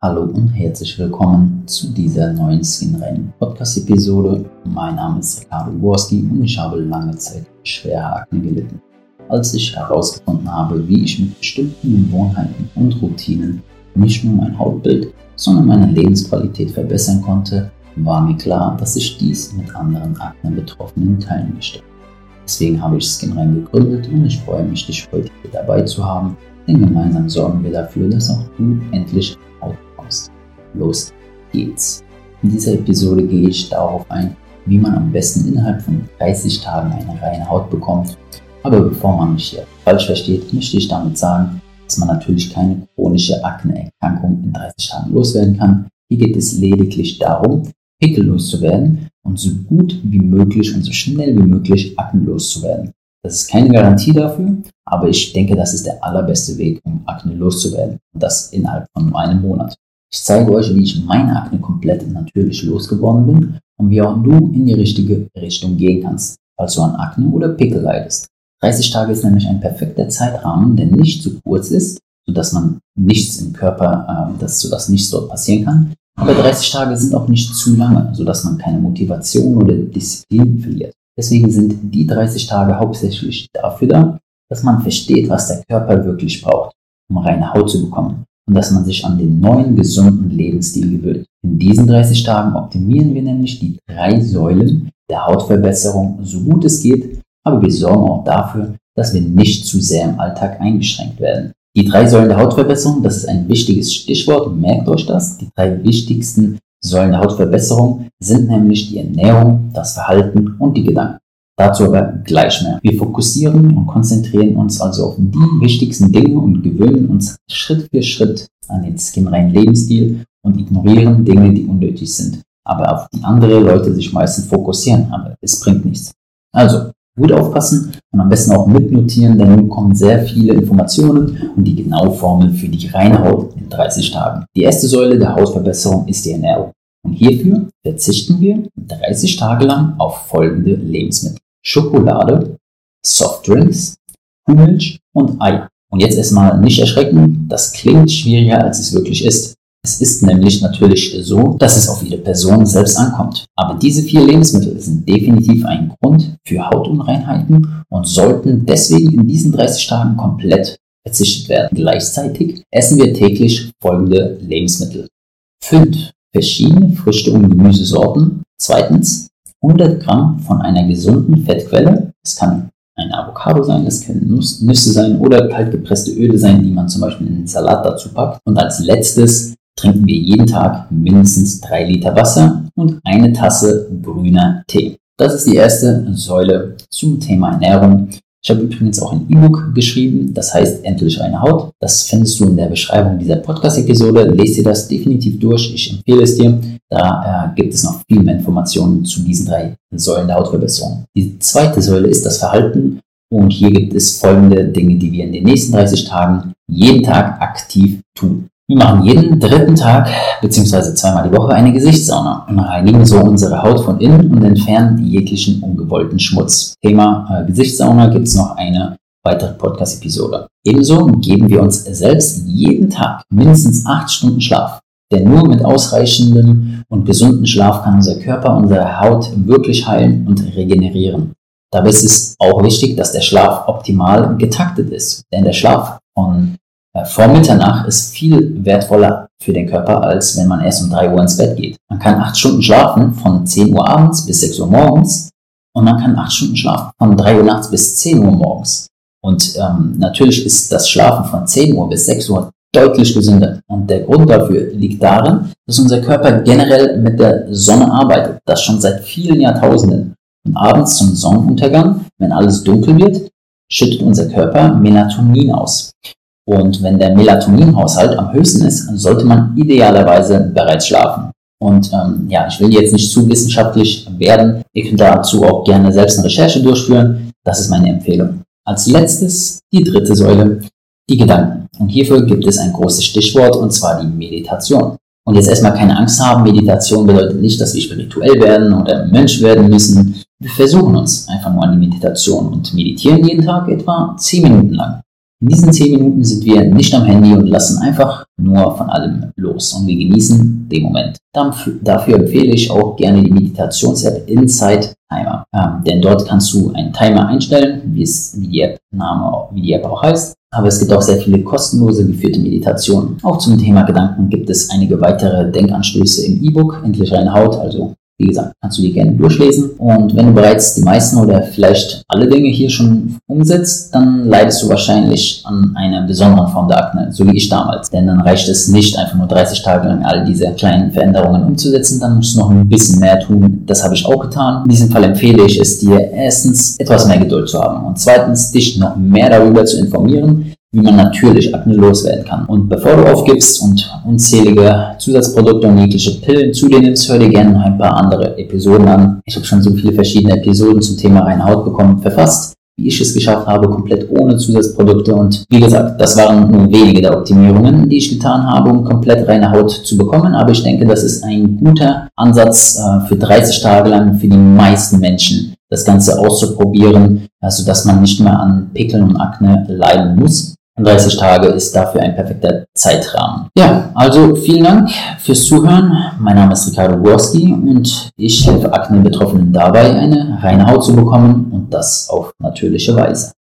Hallo und herzlich willkommen zu dieser neuen Skinrennen Podcast Episode. Mein Name ist Ricardo Gorski und ich habe lange Zeit schwere Akne gelitten. Als ich herausgefunden habe, wie ich mit bestimmten Gewohnheiten und Routinen nicht nur mein Hautbild, sondern meine Lebensqualität verbessern konnte, war mir klar, dass ich dies mit anderen Akne-Betroffenen teilen möchte. Deswegen habe ich Skinrein gegründet und ich freue mich, dich heute hier dabei zu haben, denn gemeinsam sorgen wir dafür, dass auch du endlich Los geht's. In dieser Episode gehe ich darauf ein, wie man am besten innerhalb von 30 Tagen eine reine Haut bekommt. Aber bevor man mich hier falsch versteht, möchte ich damit sagen, dass man natürlich keine chronische Akneerkrankung in 30 Tagen loswerden kann. Hier geht es lediglich darum, Pickel loszuwerden und so gut wie möglich und so schnell wie möglich Akne loszuwerden. Das ist keine Garantie dafür, aber ich denke, das ist der allerbeste Weg, um Akne loszuwerden. Und das innerhalb von einem Monat. Ich zeige euch, wie ich meine Akne komplett natürlich losgeworden bin und wie auch du in die richtige Richtung gehen kannst, falls du an Akne oder Pickel leidest. 30 Tage ist nämlich ein perfekter Zeitrahmen, der nicht zu kurz ist, sodass man nichts im Körper, äh, dass, sodass nichts dort passieren kann. Aber 30 Tage sind auch nicht zu lange, sodass man keine Motivation oder Disziplin verliert. Deswegen sind die 30 Tage hauptsächlich dafür da, dass man versteht, was der Körper wirklich braucht, um reine Haut zu bekommen und dass man sich an den neuen gesunden Lebensstil gewöhnt. In diesen 30 Tagen optimieren wir nämlich die drei Säulen der Hautverbesserung so gut es geht, aber wir sorgen auch dafür, dass wir nicht zu sehr im Alltag eingeschränkt werden. Die drei Säulen der Hautverbesserung, das ist ein wichtiges Stichwort, merkt euch das. Die drei wichtigsten Säulen der Hautverbesserung sind nämlich die Ernährung, das Verhalten und die Gedanken. Dazu aber gleich mehr. Wir fokussieren und konzentrieren uns also auf die wichtigsten Dinge und gewöhnen uns Schritt für Schritt an den skinreinen Lebensstil und ignorieren Dinge, die unnötig sind. Aber auf die andere Leute sich meistens fokussieren, aber es bringt nichts. Also, gut aufpassen und am besten auch mitnotieren, denn nun kommen sehr viele Informationen und die genaue Formel für die reine Haut in 30 Tagen. Die erste Säule der Hautverbesserung ist die Ernährung. Und hierfür verzichten wir 30 Tage lang auf folgende Lebensmittel. Schokolade, Softdrinks, Kuhmilch und Eier. Und jetzt erstmal nicht erschrecken, das klingt schwieriger, als es wirklich ist. Es ist nämlich natürlich so, dass es auf jede Person selbst ankommt. Aber diese vier Lebensmittel sind definitiv ein Grund für Hautunreinheiten und sollten deswegen in diesen 30 Tagen komplett verzichtet werden. Gleichzeitig essen wir täglich folgende Lebensmittel. 5 verschiedene Früchte und Gemüsesorten. Zweitens 100 Gramm von einer gesunden Fettquelle. Das kann eine Avocado sein, das können Nüsse sein oder kaltgepresste Öle sein, die man zum Beispiel in den Salat dazu packt. Und als letztes trinken wir jeden Tag mindestens 3 Liter Wasser und eine Tasse grüner Tee. Das ist die erste Säule zum Thema Ernährung. Ich habe übrigens auch ein E-Book geschrieben, das heißt Endlich eine Haut. Das findest du in der Beschreibung dieser Podcast-Episode. Lest dir das definitiv durch. Ich empfehle es dir. Da äh, gibt es noch viel mehr Informationen zu diesen drei Säulen der Hautverbesserung. Die zweite Säule ist das Verhalten. Und hier gibt es folgende Dinge, die wir in den nächsten 30 Tagen jeden Tag aktiv tun. Wir machen jeden dritten Tag bzw. zweimal die Woche eine Gesichtssauna und reinigen so unsere Haut von innen und entfernen jeglichen ungewollten Schmutz. Thema äh, Gesichtssauna gibt es noch eine weitere Podcast-Episode. Ebenso geben wir uns selbst jeden Tag mindestens acht Stunden Schlaf. Denn nur mit ausreichendem und gesundem Schlaf kann unser Körper unsere Haut wirklich heilen und regenerieren. Dabei ist es auch wichtig, dass der Schlaf optimal getaktet ist. Denn der Schlaf von vor Mitternacht ist viel wertvoller für den Körper, als wenn man erst um 3 Uhr ins Bett geht. Man kann 8 Stunden schlafen von 10 Uhr abends bis 6 Uhr morgens und man kann 8 Stunden schlafen von 3 Uhr nachts bis 10 Uhr morgens. Und ähm, natürlich ist das Schlafen von 10 Uhr bis 6 Uhr deutlich gesünder. Und der Grund dafür liegt darin, dass unser Körper generell mit der Sonne arbeitet. Das schon seit vielen Jahrtausenden. Und abends zum Sonnenuntergang, wenn alles dunkel wird, schüttet unser Körper Melatonin aus. Und wenn der Melatoninhaushalt am höchsten ist, sollte man idealerweise bereits schlafen. Und ähm, ja, ich will jetzt nicht zu wissenschaftlich werden. Ihr könnt dazu auch gerne selbst eine Recherche durchführen. Das ist meine Empfehlung. Als letztes die dritte Säule, die Gedanken. Und hierfür gibt es ein großes Stichwort und zwar die Meditation. Und jetzt erstmal keine Angst haben, Meditation bedeutet nicht, dass wir spirituell werden oder Mensch werden müssen. Wir versuchen uns einfach nur an die Meditation und meditieren jeden Tag etwa 10 Minuten lang. In diesen 10 Minuten sind wir nicht am Handy und lassen einfach nur von allem los und wir genießen den Moment. Dafür empfehle ich auch gerne die Meditations-App Insight Timer, ähm, denn dort kannst du einen Timer einstellen, wie, es, wie, die App, Name, wie die App auch heißt. Aber es gibt auch sehr viele kostenlose geführte Meditationen. Auch zum Thema Gedanken gibt es einige weitere Denkanstöße im E-Book Endlich reine Haut, also wie gesagt, kannst du die gerne durchlesen. Und wenn du bereits die meisten oder vielleicht alle Dinge hier schon umsetzt, dann leidest du wahrscheinlich an einer besonderen Form der Akne, so wie ich damals. Denn dann reicht es nicht, einfach nur 30 Tage lang all diese kleinen Veränderungen umzusetzen, dann musst du noch ein bisschen mehr tun. Das habe ich auch getan. In diesem Fall empfehle ich es dir, erstens etwas mehr Geduld zu haben und zweitens dich noch mehr darüber zu informieren, wie man natürlich Akne loswerden kann. Und bevor du aufgibst und unzählige Zusatzprodukte und jegliche Pillen zu dir nimmst, hör dir gerne noch ein paar andere Episoden an. Ich habe schon so viele verschiedene Episoden zum Thema reine Haut bekommen, verfasst, wie ich es geschafft habe, komplett ohne Zusatzprodukte. Und wie gesagt, das waren nur wenige der Optimierungen, die ich getan habe, um komplett reine Haut zu bekommen. Aber ich denke, das ist ein guter Ansatz äh, für 30 Tage lang für die meisten Menschen, das Ganze auszuprobieren, also dass man nicht mehr an Pickeln und Akne leiden muss. 30 Tage ist dafür ein perfekter Zeitrahmen. Ja, also vielen Dank fürs Zuhören. Mein Name ist Ricardo Gorski und ich helfe Akne-Betroffenen dabei, eine reine Haut zu bekommen und das auf natürliche Weise.